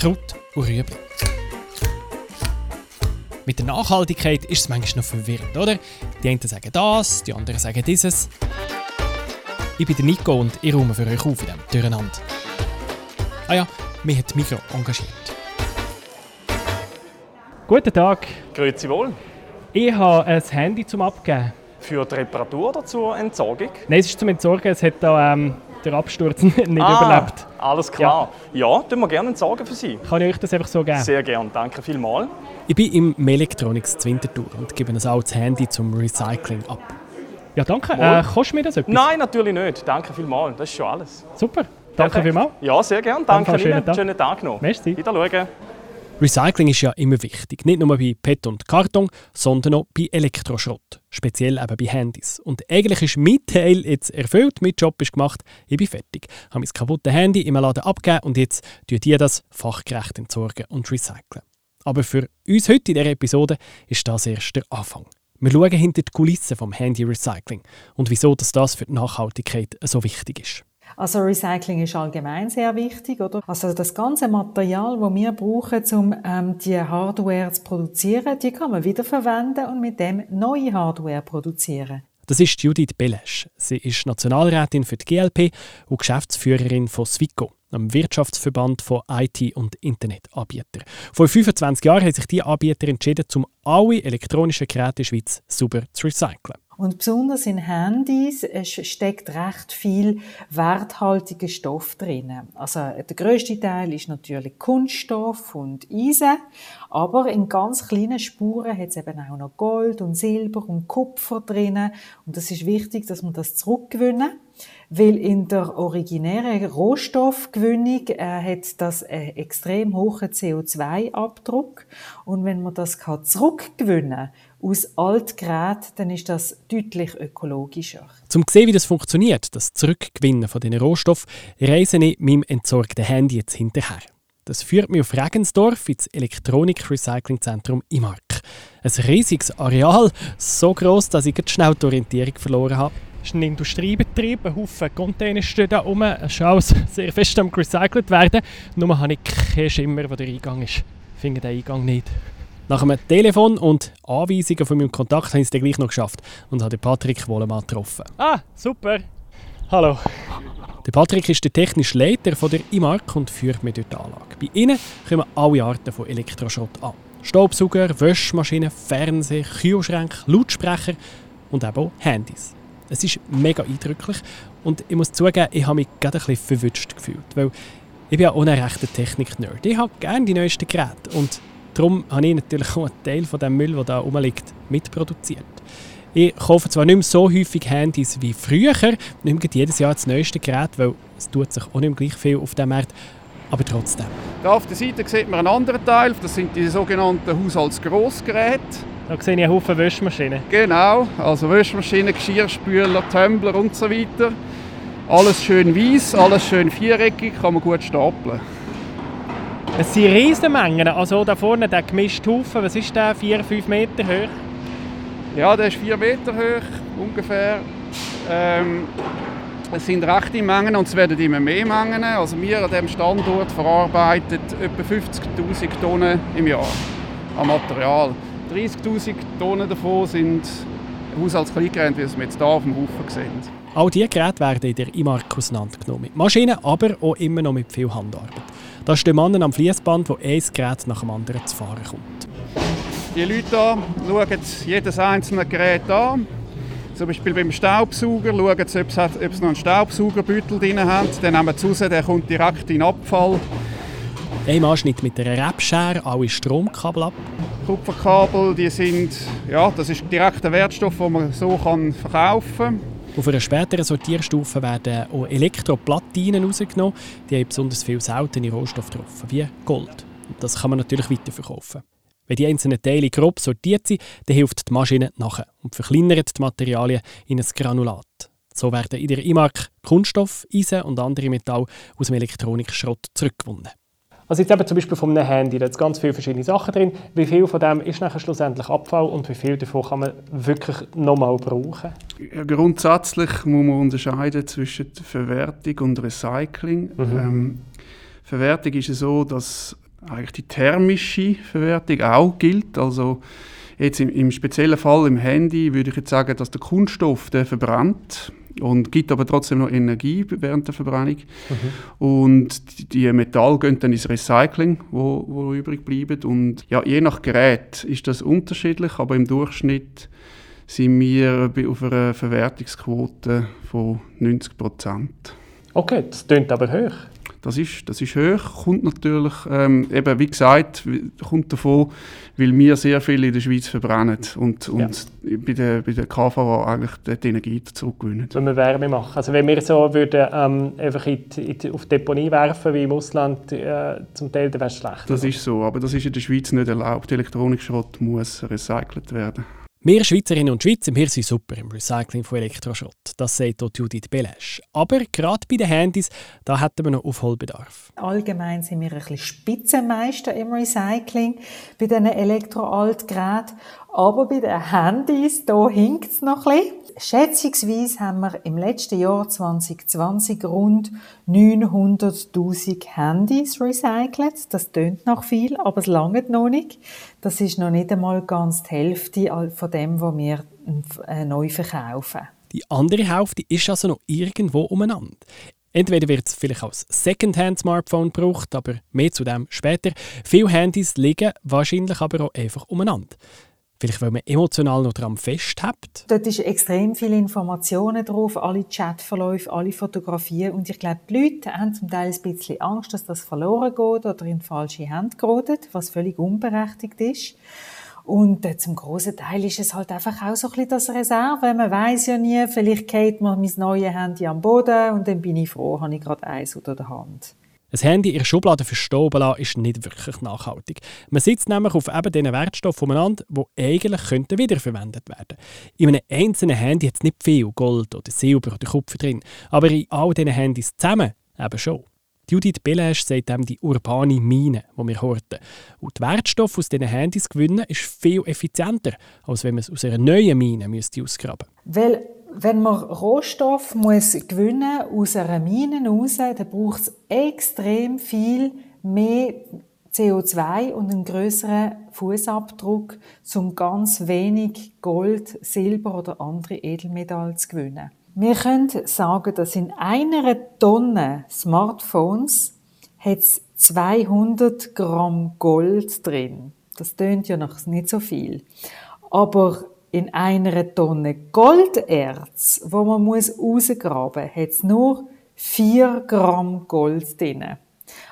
Kraut und Rüebli. Mit der Nachhaltigkeit ist es manchmal noch verwirrend, oder? Die einen sagen das, die anderen sagen dieses. Ich bin der Nico und ich räume für euch auf in diesem Durcheinander. Ah ja, mich hat Mikro engagiert. Guten Tag. Grüezi wohl. Ich habe ein Handy zum Abgeben. Für die Reparatur oder zur Entsorgung? Nein, es ist zum Entsorgen. Es hat da ähm, der Absturz nicht Ah, überlebt. Alles klar. Ja, tun wir gerne entsorgen für Sie. Kann ich euch das einfach so geben? Sehr gern, danke vielmals. Ich bin im Melectronics zu Winterthur und gebe ein altes Handy zum Recycling ab. Ja, danke. Äh, kostet mir das etwas? Nein, natürlich nicht. Danke vielmals. Das ist schon alles. Super. Danke Perfekt. vielmals. Ja, sehr gern. Danke Fall schönen Ihnen. Tag. Schönen Tag noch. Merci. Wieder schauen. Recycling ist ja immer wichtig, nicht nur bei PET und Karton, sondern auch bei Elektroschrott, speziell eben bei Handys. Und eigentlich ist mein Teil jetzt erfüllt, mein Job ist gemacht, ich bin fertig. Ich habe mein kaputtes Handy im Laden abgegeben und jetzt tun die das fachgerecht entsorgen und recyceln. Aber für uns heute in dieser Episode ist das erst der Anfang. Wir schauen hinter die Kulissen vom Handy-Recycling und wieso das für die Nachhaltigkeit so wichtig ist. Also Recycling ist allgemein sehr wichtig, oder? Also das ganze Material, das wir brauchen, um ähm, die Hardware zu produzieren, die kann man wiederverwenden und mit dem neue Hardware produzieren. Das ist Judith Belesch. Sie ist Nationalrätin für die GLP und Geschäftsführerin von Swico, einem Wirtschaftsverband von IT- und Internetanbietern. Vor 25 Jahren haben sich diese Anbieter entschieden, um alle elektronischen Geräte in der Schweiz sauber zu recyceln. Und besonders in Handys steckt recht viel werthaltiger Stoff drin. Also der größte Teil ist natürlich Kunststoff und Eisen, aber in ganz kleinen Spuren hat es eben auch noch Gold und Silber und Kupfer drin. Und das ist wichtig, dass man das zurückgewinnen, weil in der originären Rohstoffgewinnung äh, hat das einen extrem hohen CO2-Abdruck. Und wenn man das kann zurückgewinnen kann, aus Altgeräten, dann ist das deutlich ökologischer. Um zu sehen, wie das funktioniert, das Zurückgewinnen von diesen Rohstoffen, reise ich meinem entsorgten Handy jetzt hinterher. Das führt mich auf Regensdorf ins Elektronik-Recycling-Zentrum Imark. Ein riesiges Areal, so groß, dass ich schnell die Orientierung verloren habe. Es ist ein Industriebetrieb, ein Haufen Container stehen da rum. Es ist alles sehr fest am recycelt werden. Nur habe ich keinen Schimmer, wo der Eingang ist. Ich finde den Eingang nicht. Nach einem Telefon und Anweisungen von meinem Kontakt habe ich es dann gleich noch geschafft und habe den Patrick Wollemann getroffen. Ah, super. Hallo. Der Patrick ist der technische Leiter von der IMARC und führt mich durch die Anlage. Bei ihnen kommen alle Arten von Elektroschrott an. Staubsauger, Wäschmaschinen, Fernseher, Kühlschränke, Lautsprecher und eben auch Handys. Es ist mega eindrücklich und ich muss zugeben, ich habe mich gerade ein bisschen verwünscht gefühlt, weil ich bin ja auch ein rechter Technik-Nerd. Ich habe gerne die neuesten Geräte und darum habe ich natürlich auch einen Teil von dem Müll, der da rumliegt, mitproduziert. Ich kaufe zwar nicht mehr so häufig Handys wie früher, nicht mehr jedes Jahr das neueste Gerät, weil es tut sich auch nicht mehr gleich viel auf dem Markt, aber trotzdem. Da auf der Seite sieht man einen anderen Teil, das sind die sogenannten Haushaltsgrossgeräte. Da sehe ich einen Haufen Wäschmaschinen. Genau, also Wäschmaschinen, Geschirrspüler, Tumbler und so weiter. Alles schön weiß, alles schön viereckig, kann man gut stapeln. Es sind Riesenmengen. Also da vorne der gemischte Haufen, was ist der? 4-5 Meter hoch? Ja, der ist 4 Meter hoch ungefähr. Ähm, es sind rechte Mengen und es werden immer mehr Mengen. Also wir an diesem Standort verarbeiten etwa 50'000 Tonnen im Jahr an Material. 30'000 Tonnen davon sind Haushaltskleigeräte, wie wir jetzt hier auf dem Haufen sehen. All diese Geräte werden in der IMARC auseinandergenommen. Mit Maschinen, aber auch immer noch mit viel Handarbeit. Da stehen Männer am Fließband, wo ein Gerät nach dem anderen zu fahren kommt. Die Leute hier schauen jedes einzelne Gerät an. Zum Beispiel beim Staubsauger schauen sie, ob sie, noch einen Staubsaugerbüttel drin haben. Dann nehmen sie raus, der kommt direkt in den Abfall. Ein Mann schneidet mit einer Rebschere alle Stromkabel ab. Kupferkabel, die sind, ja, das ist direkt ein Wertstoff, den man so kann verkaufen kann. Auf einer späteren Sortierstufe werden auch Elektroplatinen rausgenommen. Die haben besonders viele seltene Rohstoffe drauf, wie Gold. Und das kann man natürlich weiterverkaufen. Wenn die einzelnen Teile grob sortiert sind, dann hilft die Maschine nachher und verkleinert die Materialien in ein Granulat. So werden in der IMARC Kunststoff, Eisen und andere Metalle aus dem Elektronikschrott zurückgewonnen. Also jetzt eben zum Beispiel von einem Handy, da sind ganz viele verschiedene Sachen drin. Wie viel von dem ist nachher schlussendlich Abfall und wie viel davon kann man wirklich nochmal brauchen? Grundsätzlich muss man unterscheiden zwischen Verwertung und Recycling. Ähm, Verwertung ist es so, dass eigentlich die thermische Verwertung auch gilt. Also jetzt im, im speziellen Fall im Handy würde ich jetzt sagen, dass der Kunststoff der verbrennt und gibt aber trotzdem noch Energie während der Verbrennung. Mhm. Und die Metalle gehen dann ins Recycling, wo, wo übrig bleiben. Und ja, je nach Gerät ist das unterschiedlich, aber im Durchschnitt sind wir auf einer Verwertungsquote von 90 Prozent. Okay, das klingt aber hoch. Das ist, das ist hoch, kommt natürlich, ähm, eben wie gesagt, kommt davon, weil wir sehr viel in der Schweiz verbrennen und, und ja. bei, der, bei der KVA eigentlich die Energie zurückgewinnen. Wenn wir Wärme machen, also wenn wir so würden, ähm, einfach in die, in auf die Deponie werfen, wie im Ausland äh, zum Teil, dann wäre es schlecht. Das ist so, aber das ist in der Schweiz nicht erlaubt. Elektronikschrott muss recycelt werden. Wir Schweizerinnen und Schweizer wir sind super im Recycling von Elektroschrott. Das sagt auch Judith Belesch. Aber gerade bei den Handys, da hätten wir noch Aufholbedarf. Allgemein sind wir ein bisschen Spitzenmeister im Recycling bei diesen Elektroaltgeräten. Aber bei den Handys, da hinkt es noch ein bisschen. Schätzungsweise haben wir im letzten Jahr 2020 rund 900.000 Handys recycelt. Das tönt noch viel, aber es langt noch nicht. Das ist noch nicht einmal ganz die Hälfte von dem, was wir äh, neu verkaufen. Die andere Hälfte ist also noch irgendwo umeinander. Entweder wird es vielleicht als Secondhand-Smartphone gebraucht, aber mehr zu dem später. Viele Handys liegen wahrscheinlich aber auch einfach umeinander. Vielleicht, weil man emotional noch daran festhält? Dort ist extrem viele Informationen drauf, alle Chatverläufe, alle Fotografien. Und ich glaube, die Leute haben zum Teil ein bisschen Angst, dass das verloren geht oder in falsche Hände gerät, was völlig unberechtigt ist. Und äh, zum großen Teil ist es halt einfach auch so ein bisschen das Reserve. Man weiß ja nie, vielleicht geht mir mein neues Handy am Boden und dann bin ich froh, habe ich gerade eins unter der Hand. Ein Handy in der Schublade verstoben lassen, ist nicht wirklich nachhaltig. Man sitzt nämlich auf eben diesen Wertstoffen umeinander, die eigentlich wiederverwendet werden In einem einzelnen Handy hat es nicht viel Gold oder Silber oder Kupfer drin, aber in all diesen Handys zusammen eben schon. Judith Belesch sagt eben die urbane Mine, die wir horten. Und die Wertstoffe aus diesen Handys gewinnen ist viel effizienter, als wenn man es aus einer neuen Mine ausgraben müsste. Weil wenn man Rohstoff muss gewinnen aus einer Mine heraus, dann braucht es extrem viel mehr CO2 und einen größeren Fußabdruck, um ganz wenig Gold, Silber oder andere Edelmetalle zu gewinnen. Wir können sagen, dass in einer Tonne Smartphones hat 200 Gramm Gold drin. Das tönt ja noch nicht so viel. Aber in einer Tonne Golderz, wo man muss rausgraben muss, hat es nur 4 Gramm Gold drin.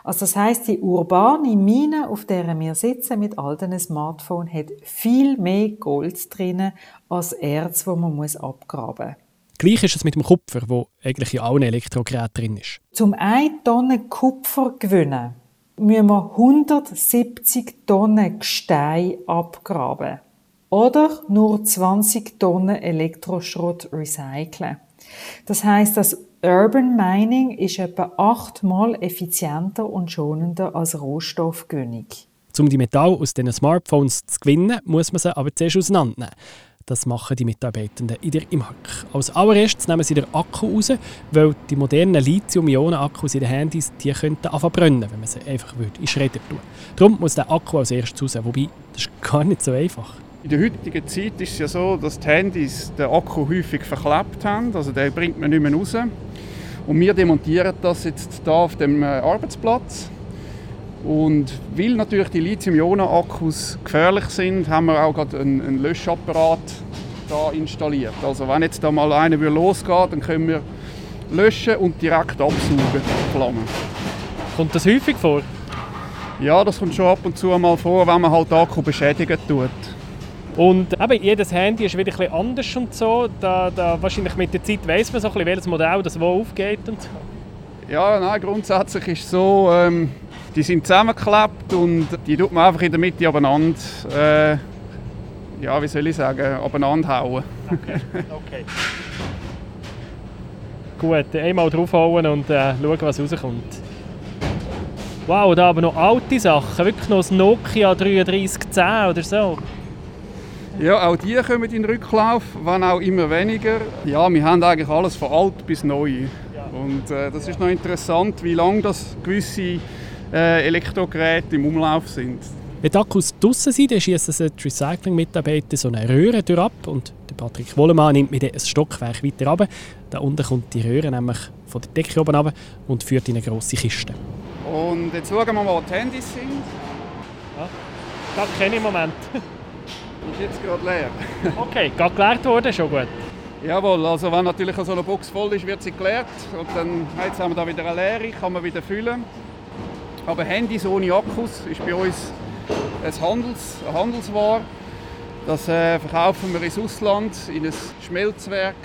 Also das heißt, die urbane Mine, auf der wir sitzen mit all diesen Smartphones, hat viel mehr Gold drin als Erz, wo man muss abgraben muss. Gleich ist es mit dem Kupfer, wo eigentlich in allen Elektrogeräten drin ist. Zum 1 Tonnen Kupfer gewinnen, müssen wir 170 Tonnen Gestein abgraben oder nur 20 Tonnen Elektroschrott recyceln. Das heißt, das Urban Mining ist etwa achtmal effizienter und schonender als Rohstoffgewinnung. Um die Metalle aus diesen Smartphones zu gewinnen, muss man sie aber zuerst auseinandernehmen. Das machen die Mitarbeitenden in der IMHAK. Als allererstes nehmen sie den Akku raus, weil die modernen Lithium-Ionen-Akkus in den Handys die könnten anfangen brennen, wenn man sie einfach in Schredder tun Darum muss der Akku als erstes raus, wobei das ist gar nicht so einfach. In der heutigen Zeit ist es ja so, dass die Handys den Akku häufig verklebt haben, also den bringt man nicht mehr raus. Und wir demontieren das jetzt hier auf dem äh, Arbeitsplatz. Und weil natürlich die Lithium-Ionen-Akkus gefährlich sind, haben wir auch gerade einen, einen Löschapparat da installiert. Also wenn jetzt da mal einer losgeht, dann können wir löschen und direkt absaugen, Flammen. Kommt das häufig vor? Ja, das kommt schon ab und zu mal vor, wenn man halt Akku beschädigen tut. Und eben, jedes Handy ist wieder ein anders und so. Da, da, wahrscheinlich mit der Zeit weiß man so ein bisschen, welches Modell das wo aufgeht und so. Ja, nein, grundsätzlich ist es so, ähm, die sind zusammengeklebt und die tut man einfach in der Mitte abeinander, äh, ja, wie soll ich sagen, abeinander hauen. Okay, okay. Gut, einmal draufhauen und äh, schauen, was rauskommt. Wow, da aber noch alte Sachen, wirklich noch das Nokia 3310 oder so. Ja, auch die kommen in den Rücklauf, wenn auch immer weniger. Ja, wir haben eigentlich alles von alt bis neu. Und äh, das ist noch interessant, wie lange das gewisse äh, Elektrogeräte im Umlauf sind. Wenn die Akkus draussen sind, dann schießen die Recycling-Mitarbeiter so eine Röhre durch ab und der Patrick Wollemann nimmt mir ein Stockwerk weiter runter. Da unten kommt die Röhre nämlich von der Decke oben runter und führt in eine grosse Kiste. Und jetzt schauen wir mal, wo die Handys sind. Ja, das kenne ich im Moment. Ist jetzt gerade leer. okay, gerade geleert worden, schon gut. Jawohl, also wenn natürlich so eine Box voll ist, wird sie geleert. Und dann jetzt haben wir da wieder eine Leere, kann man wieder füllen. Aber Handys ohne Akkus ist bei uns ein Handels, eine Handelsware. Das äh, verkaufen wir ins Ausland, in ein Schmelzwerk,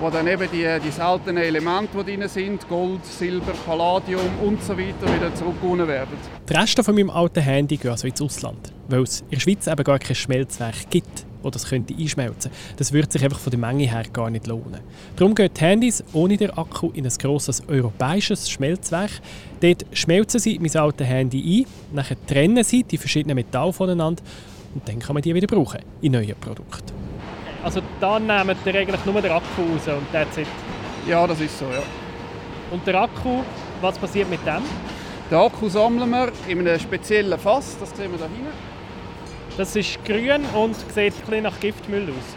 wo dann eben die, die seltenen Elemente, die drin sind, Gold, Silber, Palladium und so wieder zurückgewonnen werden. Die Reste von meinem alten Handy gehen also ins Ausland, weil es in der Schweiz eben gar kein Schmelzwerk gibt, wo das könnte einschmelzen könnte. Das würde sich einfach von der Menge her gar nicht lohnen. Darum gehen die Handys ohne den Akku in ein grosses europäisches Schmelzwerk. Dort schmelzen sie mein altes Handy ein, nachher trennen sie die verschiedenen Metalle voneinander und dann kann man die wieder brauchen in neuen Produkten. Also dann nehmen wir eigentlich nur den Akku raus und that's it? Ja, das ist so, ja. Und der Akku, was passiert mit dem? Den Akku sammeln wir in einem speziellen Fass, das sehen wir da hinten. Das ist grün und sieht ein bisschen nach Giftmüll aus.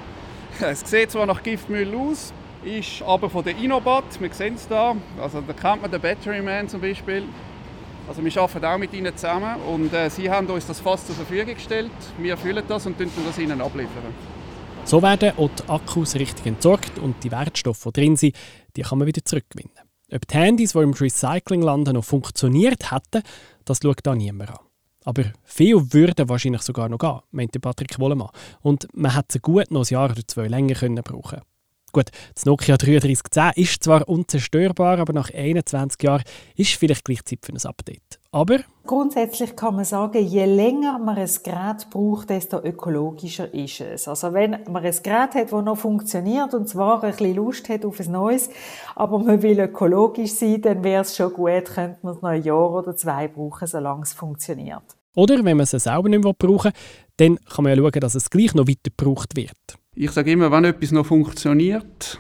Es sieht zwar nach Giftmüll aus, ist aber von der Inobat, wir sehen es da, also da kennt man den Batteryman zum Beispiel. Also wir arbeiten auch mit ihnen zusammen und äh, sie haben uns das Fass zur Verfügung gestellt. Wir füllen das und liefern das ihnen abliefern. So werden auch die Akkus richtig entsorgt und die Wertstoffe, die drin sind, die kann man wieder zurückgewinnen. Ob die Handys, die im Recycling landen, noch funktioniert hätten, das schaut da niemand an. Aber viel würden wahrscheinlich sogar noch gehen, meinte Patrick Wollemann. Und man hätte sie gut noch ein Jahr oder zwei länger können brauchen Gut, das Nokia 3310 ist zwar unzerstörbar, aber nach 21 Jahren ist vielleicht gleich Zeit für ein Update. Aber Grundsätzlich kann man sagen, je länger man ein Gerät braucht, desto ökologischer ist es. Also wenn man ein Gerät hat, das noch funktioniert und zwar ein bisschen Lust hat auf ein neues, aber man will ökologisch sein, dann wäre es schon gut, könnte man es noch ein Jahr oder zwei brauchen, solange es funktioniert. Oder wenn man es selber nicht mehr brauchen will, dann kann man ja schauen, dass es gleich noch weiter gebraucht wird. Ich sage immer, wenn etwas noch funktioniert,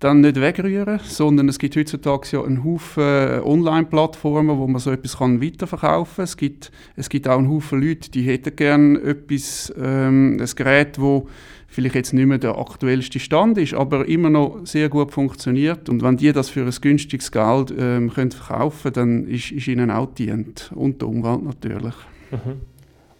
dann nicht wegrühren, sondern es gibt heutzutage ja einen Haufen äh, Online-Plattformen, wo man so etwas kann weiterverkaufen kann. Es gibt, es gibt auch einen Haufen Leute, die hätten gerne etwas, ähm, ein Gerät, wo vielleicht jetzt nicht mehr der aktuellste Stand ist, aber immer noch sehr gut funktioniert. Und wenn die das für ein günstiges Geld ähm, können verkaufen können, dann ist, ist ihnen auch dient. Und der Umwelt natürlich. Mhm.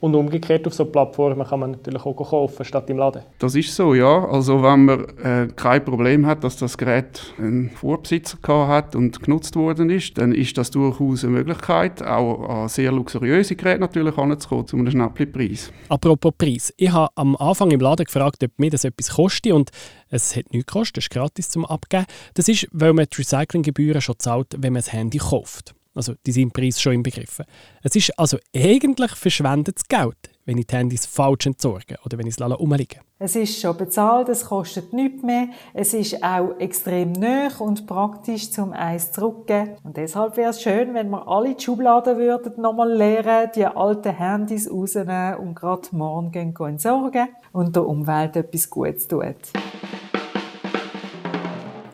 Und umgekehrt auf so Plattformen kann man natürlich auch kaufen, statt im Laden. Das ist so, ja. Also wenn man äh, kein Problem hat, dass das Gerät einen Vorbesitzer hat und genutzt worden ist, dann ist das durchaus eine Möglichkeit, auch an sehr luxuriöse Geräte natürlich heranzukommen, zu einem Schnäppli-Preis. Apropos Preis. Ich habe am Anfang im Laden gefragt, ob mir das etwas kostet und es hat nichts gekostet, es ist gratis zum Abgeben. Das ist, weil man die Recyclinggebühren schon zahlt, wenn man das Handy kauft. Also die sind im Preis schon inbegriffen. Es ist also eigentlich verschwendetes Geld, wenn ich die Handys falsch entsorge oder wenn ich es rumliegen Es ist schon bezahlt, es kostet nichts mehr. Es ist auch extrem nöch und praktisch zum Eis zurückgeben. Und deshalb wäre es schön, wenn wir alle die Schubladen würden nochmal leeren, die alten Handys rausnehmen und gerade morgen gehen entsorgen und der Umwelt etwas Gutes tun.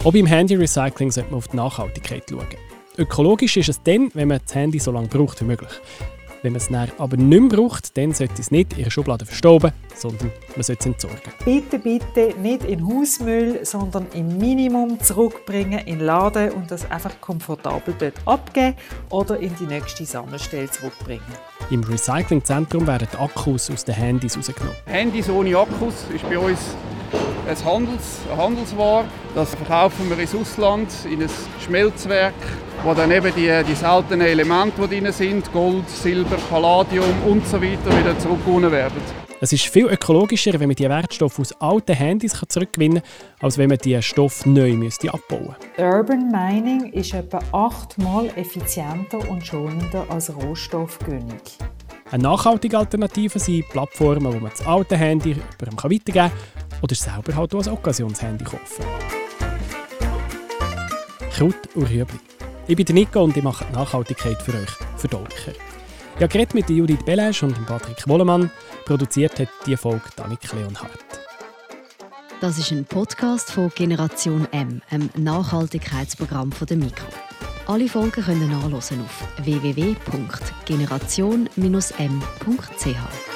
Auch beim Handy-Recycling sollte man auf die Nachhaltigkeit schauen. Ökologisch ist es dann, wenn man das Handy so lange braucht wie möglich. Wenn man es dann aber nicht mehr braucht, dann sollte es nicht in der Schublade verstauben, sondern man sollte es entsorgen. Bitte, bitte nicht in Hausmüll, sondern im Minimum zurückbringen in den Laden und das einfach komfortabel dort abgeben oder in die nächste Sammelstelle zurückbringen. Im Recyclingzentrum werden die Akkus aus den Handys rausgenommen. Handys ohne Akkus ist bei uns ein Handels, eine Handelsware. Das verkaufen wir ins Ausland, in ein Schmelzwerk, wo dann eben die, die seltenen Elemente, die drin sind, Gold, Silber, Palladium und so weiter, wieder zurückgewonnen werden. Es ist viel ökologischer, wenn man die Wertstoffe aus alten Handys zurückgewinnen kann, als wenn man die Stoffe neu müsste abbauen müsste. Urban Mining ist etwa achtmal effizienter und schonender als Rohstoffgewinnung. Eine nachhaltige Alternative sind Plattformen, wo man das alte Handy jemandem weitergeben kann oder selber halt als Occasionshandy kaufen. Kraut und Rüebli. Ich bin Nico und ich mache die Nachhaltigkeit für euch verdaulicher. Ich habe geredet mit Judith Belesch und Patrick Wollemann. Produziert hat diese Folge Danik Leonhardt. Das ist ein Podcast von Generation M, einem Nachhaltigkeitsprogramm von der Mikro. Alle Folgen können nachlesen auf www.generation-m.ch.